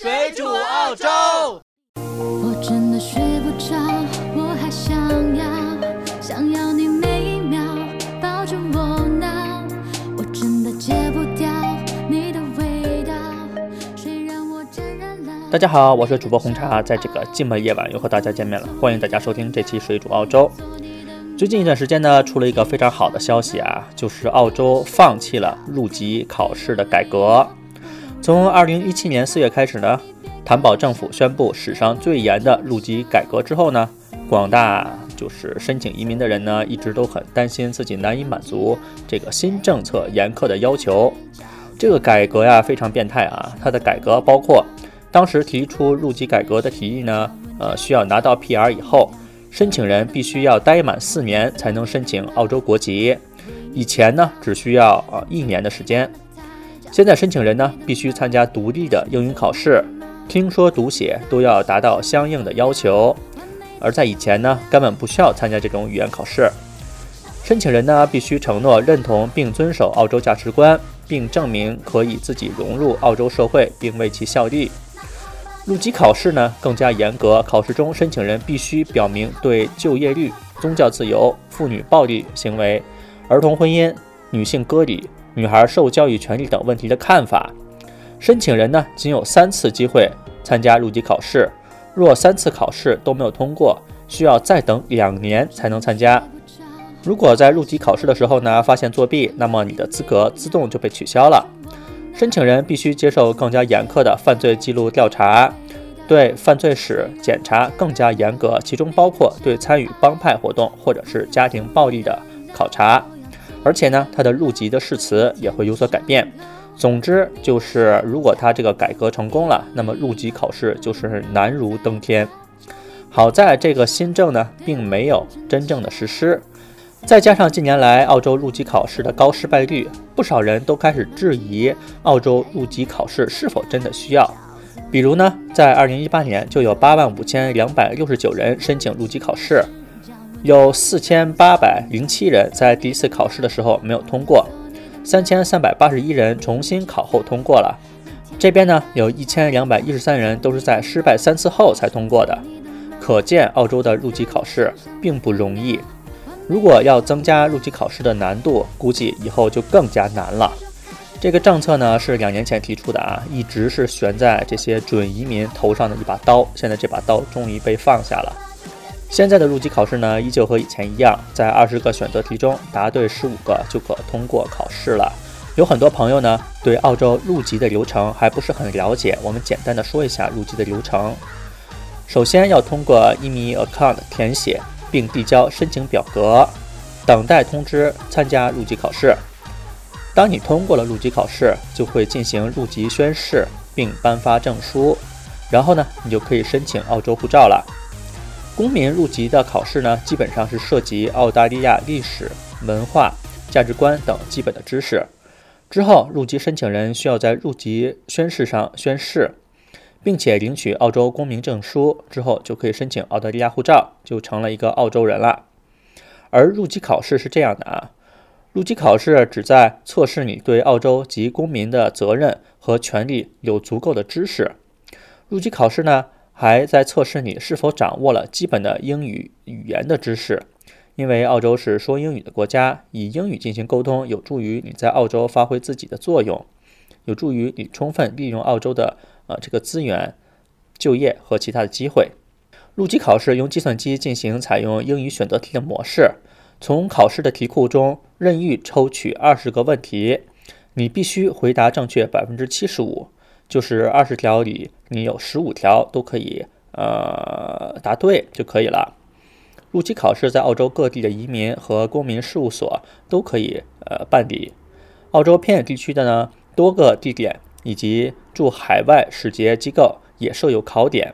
水煮澳洲。我真的睡不着，我还想要，想要你每一秒抱着我闹，我真的戒不掉你的味道，谁让我沾染了。大家好，我是主播红茶，在这个寂寞夜晚又和大家见面了，欢迎大家收听这期水煮澳洲。最近一段时间呢，出了一个非常好的消息啊，就是澳洲放弃了入籍考试的改革。从二零一七年四月开始呢，坦保政府宣布史上最严的入籍改革之后呢，广大就是申请移民的人呢，一直都很担心自己难以满足这个新政策严苛的要求。这个改革呀，非常变态啊！它的改革包括，当时提出入籍改革的提议呢，呃，需要拿到 PR 以后。申请人必须要待满四年才能申请澳洲国籍，以前呢只需要啊一年的时间。现在申请人呢必须参加独立的英语考试，听说读写都要达到相应的要求，而在以前呢根本不需要参加这种语言考试。申请人呢必须承诺认同并遵守澳洲价值观，并证明可以自己融入澳洲社会并为其效力。入籍考试呢更加严格，考试中申请人必须表明对就业率、宗教自由、妇女暴力行为、儿童婚姻、女性割礼、女孩受教育权利等问题的看法。申请人呢仅有三次机会参加入籍考试，若三次考试都没有通过，需要再等两年才能参加。如果在入籍考试的时候呢发现作弊，那么你的资格自动就被取消了。申请人必须接受更加严苛的犯罪记录调查，对犯罪史检查更加严格，其中包括对参与帮派活动或者是家庭暴力的考察。而且呢，他的入籍的誓词也会有所改变。总之就是，如果他这个改革成功了，那么入籍考试就是难如登天。好在这个新政呢，并没有真正的实施。再加上近年来澳洲入籍考试的高失败率，不少人都开始质疑澳洲入籍考试是否真的需要。比如呢，在2018年就有8万5269人申请入籍考试，有4807人在第一次考试的时候没有通过，3381人重新考后通过了。这边呢，有一千两百一十三人都是在失败三次后才通过的，可见澳洲的入籍考试并不容易。如果要增加入籍考试的难度，估计以后就更加难了。这个政策呢是两年前提出的啊，一直是悬在这些准移民头上的一把刀。现在这把刀终于被放下了。现在的入籍考试呢，依旧和以前一样，在二十个选择题中答对十五个就可通过考试了。有很多朋友呢对澳洲入籍的流程还不是很了解，我们简单的说一下入籍的流程。首先要通过 EMI Account 填写。并递交申请表格，等待通知参加入籍考试。当你通过了入籍考试，就会进行入籍宣誓，并颁发证书。然后呢，你就可以申请澳洲护照了。公民入籍的考试呢，基本上是涉及澳大利亚历史、文化、价值观等基本的知识。之后，入籍申请人需要在入籍宣誓上宣誓。并且领取澳洲公民证书之后，就可以申请澳大利亚护照，就成了一个澳洲人了。而入籍考试是这样的啊，入籍考试旨在测试你对澳洲及公民的责任和权利有足够的知识。入籍考试呢，还在测试你是否掌握了基本的英语语言的知识，因为澳洲是说英语的国家，以英语进行沟通有助于你在澳洲发挥自己的作用，有助于你充分利用澳洲的。呃，这个资源、就业和其他的机会。入籍考试用计算机进行，采用英语选择题的模式。从考试的题库中任意抽取二十个问题，你必须回答正确百分之七十五，就是二十条里你有十五条都可以呃答对就可以了。入籍考试在澳洲各地的移民和公民事务所都可以呃办理。澳洲偏远地区的呢，多个地点。以及驻海外使节机构也设有考点。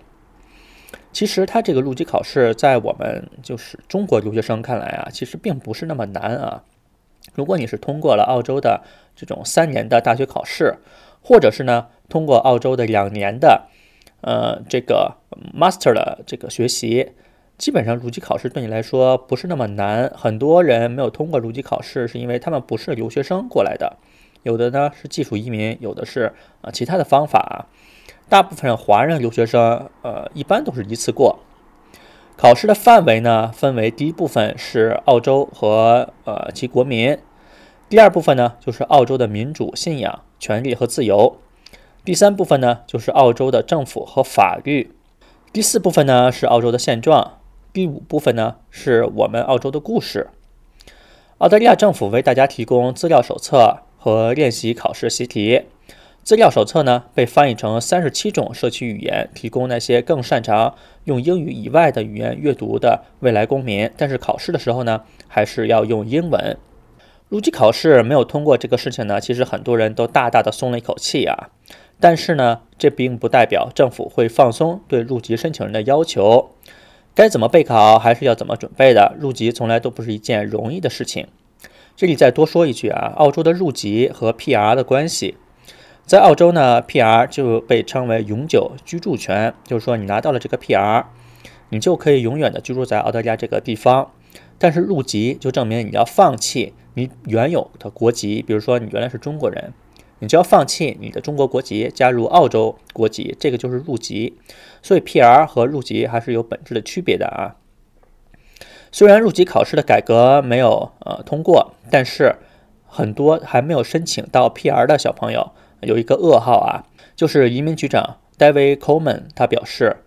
其实，它这个入籍考试在我们就是中国留学生看来啊，其实并不是那么难啊。如果你是通过了澳洲的这种三年的大学考试，或者是呢通过澳洲的两年的呃这个 master 的这个学习，基本上入籍考试对你来说不是那么难。很多人没有通过入籍考试，是因为他们不是留学生过来的。有的呢是技术移民，有的是啊其他的方法。大部分华人留学生，呃，一般都是一次过。考试的范围呢，分为第一部分是澳洲和呃其国民，第二部分呢就是澳洲的民主信仰、权利和自由，第三部分呢就是澳洲的政府和法律，第四部分呢是澳洲的现状，第五部分呢是我们澳洲的故事。澳大利亚政府为大家提供资料手册和练习考试习题。资料手册呢被翻译成三十七种社区语言，提供那些更擅长用英语以外的语言阅读的未来公民。但是考试的时候呢，还是要用英文。入籍考试没有通过这个事情呢，其实很多人都大大的松了一口气啊。但是呢，这并不代表政府会放松对入籍申请人的要求。该怎么备考，还是要怎么准备的。入籍从来都不是一件容易的事情。这里再多说一句啊，澳洲的入籍和 PR 的关系，在澳洲呢，PR 就被称为永久居住权，就是说你拿到了这个 PR，你就可以永远的居住在澳大利亚这个地方。但是入籍就证明你要放弃你原有的国籍，比如说你原来是中国人。你就要放弃你的中国国籍，加入澳洲国籍，这个就是入籍。所以 PR 和入籍还是有本质的区别的啊。虽然入籍考试的改革没有呃通过，但是很多还没有申请到 PR 的小朋友有一个噩耗啊，就是移民局长 David Coleman 他表示，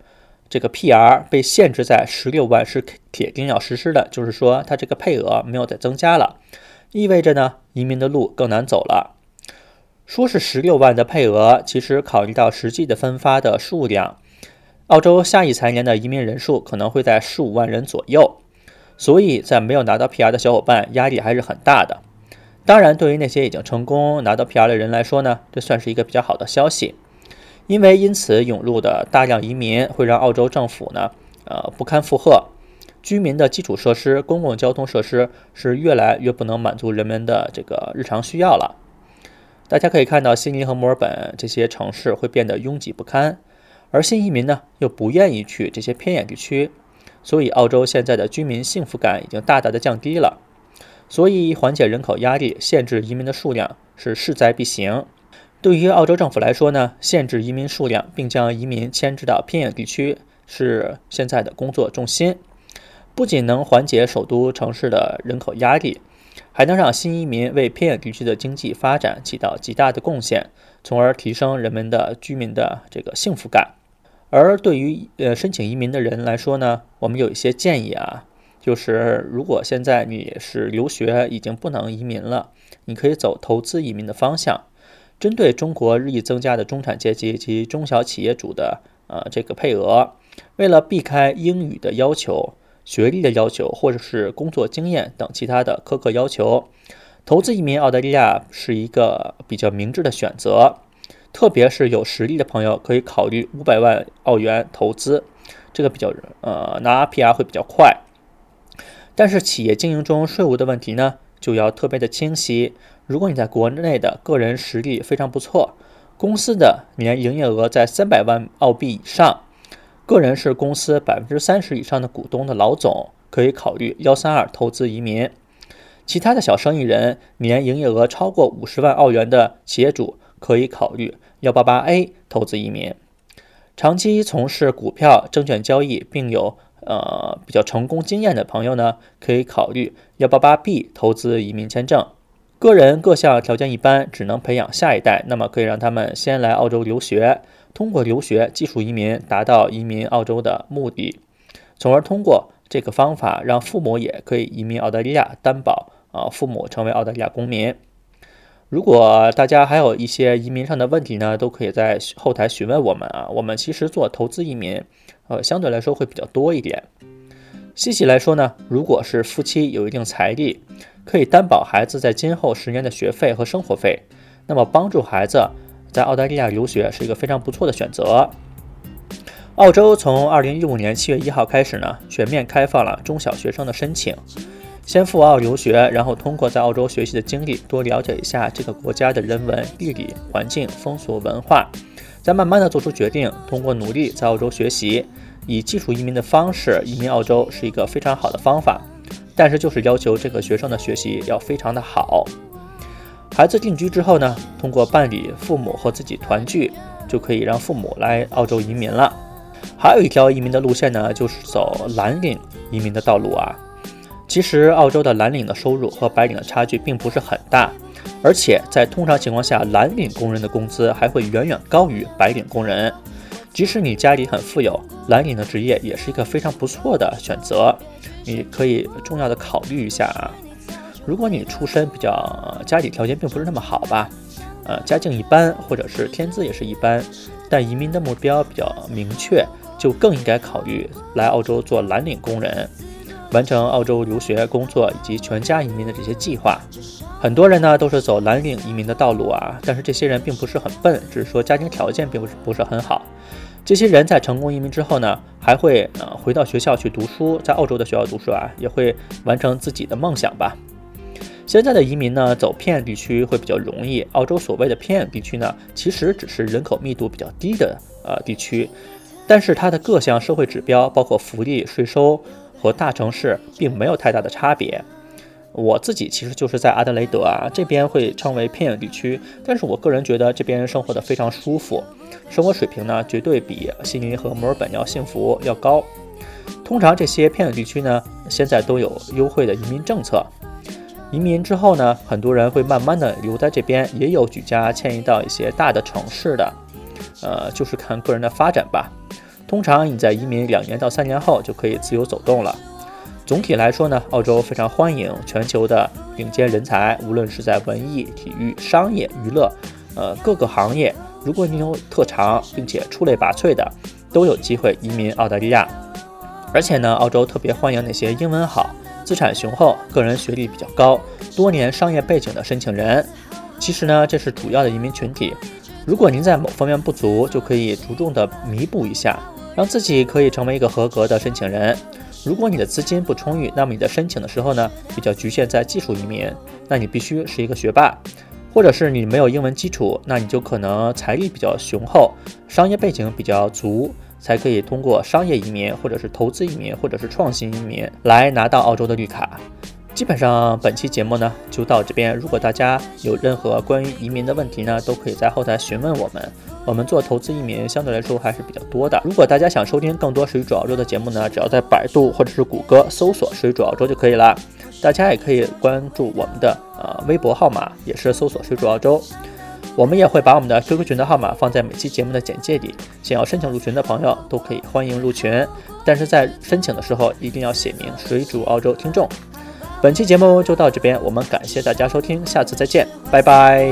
这个 PR 被限制在十六万是铁定要实施的，就是说它这个配额没有再增加了，意味着呢移民的路更难走了。说是十六万的配额，其实考虑到实际的分发的数量，澳洲下一财年的移民人数可能会在十五万人左右，所以在没有拿到 PR 的小伙伴压力还是很大的。当然，对于那些已经成功拿到 PR 的人来说呢，这算是一个比较好的消息，因为因此涌入的大量移民会让澳洲政府呢，呃不堪负荷，居民的基础设施、公共交通设施是越来越不能满足人们的这个日常需要了。大家可以看到，悉尼和墨尔本这些城市会变得拥挤不堪，而新移民呢又不愿意去这些偏远地区，所以澳洲现在的居民幸福感已经大大的降低了。所以缓解人口压力，限制移民的数量是势在必行。对于澳洲政府来说呢，限制移民数量并将移民迁至到偏远地区是现在的工作重心，不仅能缓解首都城市的人口压力。还能让新移民为偏远地区的经济发展起到极大的贡献，从而提升人们的居民的这个幸福感。而对于呃申请移民的人来说呢，我们有一些建议啊，就是如果现在你是留学已经不能移民了，你可以走投资移民的方向，针对中国日益增加的中产阶级及中小企业主的呃这个配额，为了避开英语的要求。学历的要求，或者是工作经验等其他的苛刻要求，投资移民澳大利亚是一个比较明智的选择。特别是有实力的朋友，可以考虑五百万澳元投资，这个比较呃拿 PR 会比较快。但是企业经营中税务的问题呢，就要特别的清晰。如果你在国内的个人实力非常不错，公司的年营业额在三百万澳币以上。个人是公司百分之三十以上的股东的老总，可以考虑幺三二投资移民；其他的小生意人，年营业额超过五十万澳元的企业主，可以考虑幺八八 A 投资移民；长期从事股票、证券交易并有呃比较成功经验的朋友呢，可以考虑幺八八 B 投资移民签证。个人各项条件一般，只能培养下一代，那么可以让他们先来澳洲留学。通过留学、技术移民达到移民澳洲的目的，从而通过这个方法让父母也可以移民澳大利亚，担保啊父母成为澳大利亚公民。如果大家还有一些移民上的问题呢，都可以在后台询问我们啊。我们其实做投资移民，呃，相对来说会比较多一点。细细来说呢，如果是夫妻有一定财力，可以担保孩子在今后十年的学费和生活费，那么帮助孩子。在澳大利亚留学是一个非常不错的选择。澳洲从二零一五年七月一号开始呢，全面开放了中小学生的申请。先赴澳留学，然后通过在澳洲学习的经历，多了解一下这个国家的人文、地理环境、风俗文化，再慢慢的做出决定。通过努力在澳洲学习，以技术移民的方式移民澳洲是一个非常好的方法。但是就是要求这个学生的学习要非常的好。孩子定居之后呢，通过办理父母和自己团聚，就可以让父母来澳洲移民了。还有一条移民的路线呢，就是走蓝领移民的道路啊。其实澳洲的蓝领的收入和白领的差距并不是很大，而且在通常情况下，蓝领工人的工资还会远远高于白领工人。即使你家里很富有，蓝领的职业也是一个非常不错的选择，你可以重要的考虑一下啊。如果你出身比较家里条件并不是那么好吧，呃，家境一般或者是天资也是一般，但移民的目标比较明确。就更应该考虑来澳洲做蓝领工人，完成澳洲留学、工作以及全家移民的这些计划。很多人呢都是走蓝领移民的道路啊，但是这些人并不是很笨，只是说家庭条件并不是不是很好。这些人在成功移民之后呢，还会呃回到学校去读书，在澳洲的学校读书啊，也会完成自己的梦想吧。现在的移民呢，走偏远地区会比较容易。澳洲所谓的偏远地区呢，其实只是人口密度比较低的呃地区。但是它的各项社会指标，包括福利、税收和大城市，并没有太大的差别。我自己其实就是在阿德雷德啊这边会称为偏远地区，但是我个人觉得这边生活的非常舒服，生活水平呢绝对比悉尼和墨尔本要幸福要高。通常这些偏远地区呢，现在都有优惠的移民政策。移民之后呢，很多人会慢慢的留在这边，也有举家迁移到一些大的城市的，呃，就是看个人的发展吧。通常你在移民两年到三年后就可以自由走动了。总体来说呢，澳洲非常欢迎全球的顶尖人才，无论是在文艺、体育、商业、娱乐，呃各个行业，如果你有特长并且出类拔萃的，都有机会移民澳大利亚。而且呢，澳洲特别欢迎那些英文好、资产雄厚、个人学历比较高、多年商业背景的申请人。其实呢，这是主要的移民群体。如果您在某方面不足，就可以着重的弥补一下。让自己可以成为一个合格的申请人。如果你的资金不充裕，那么你的申请的时候呢，比较局限在技术移民，那你必须是一个学霸，或者是你没有英文基础，那你就可能财力比较雄厚，商业背景比较足，才可以通过商业移民，或者是投资移民，或者是创新移民来拿到澳洲的绿卡。基本上本期节目呢就到这边。如果大家有任何关于移民的问题呢，都可以在后台询问我们。我们做投资移民相对来说还是比较多的。如果大家想收听更多水煮澳洲的节目呢，只要在百度或者是谷歌搜索“水煮澳洲”就可以了。大家也可以关注我们的呃微博号码，也是搜索“水煮澳洲”。我们也会把我们的 QQ 群的号码放在每期节目的简介里。想要申请入群的朋友都可以欢迎入群，但是在申请的时候一定要写明“水煮澳洲听众”。本期节目就到这边，我们感谢大家收听，下次再见，拜拜。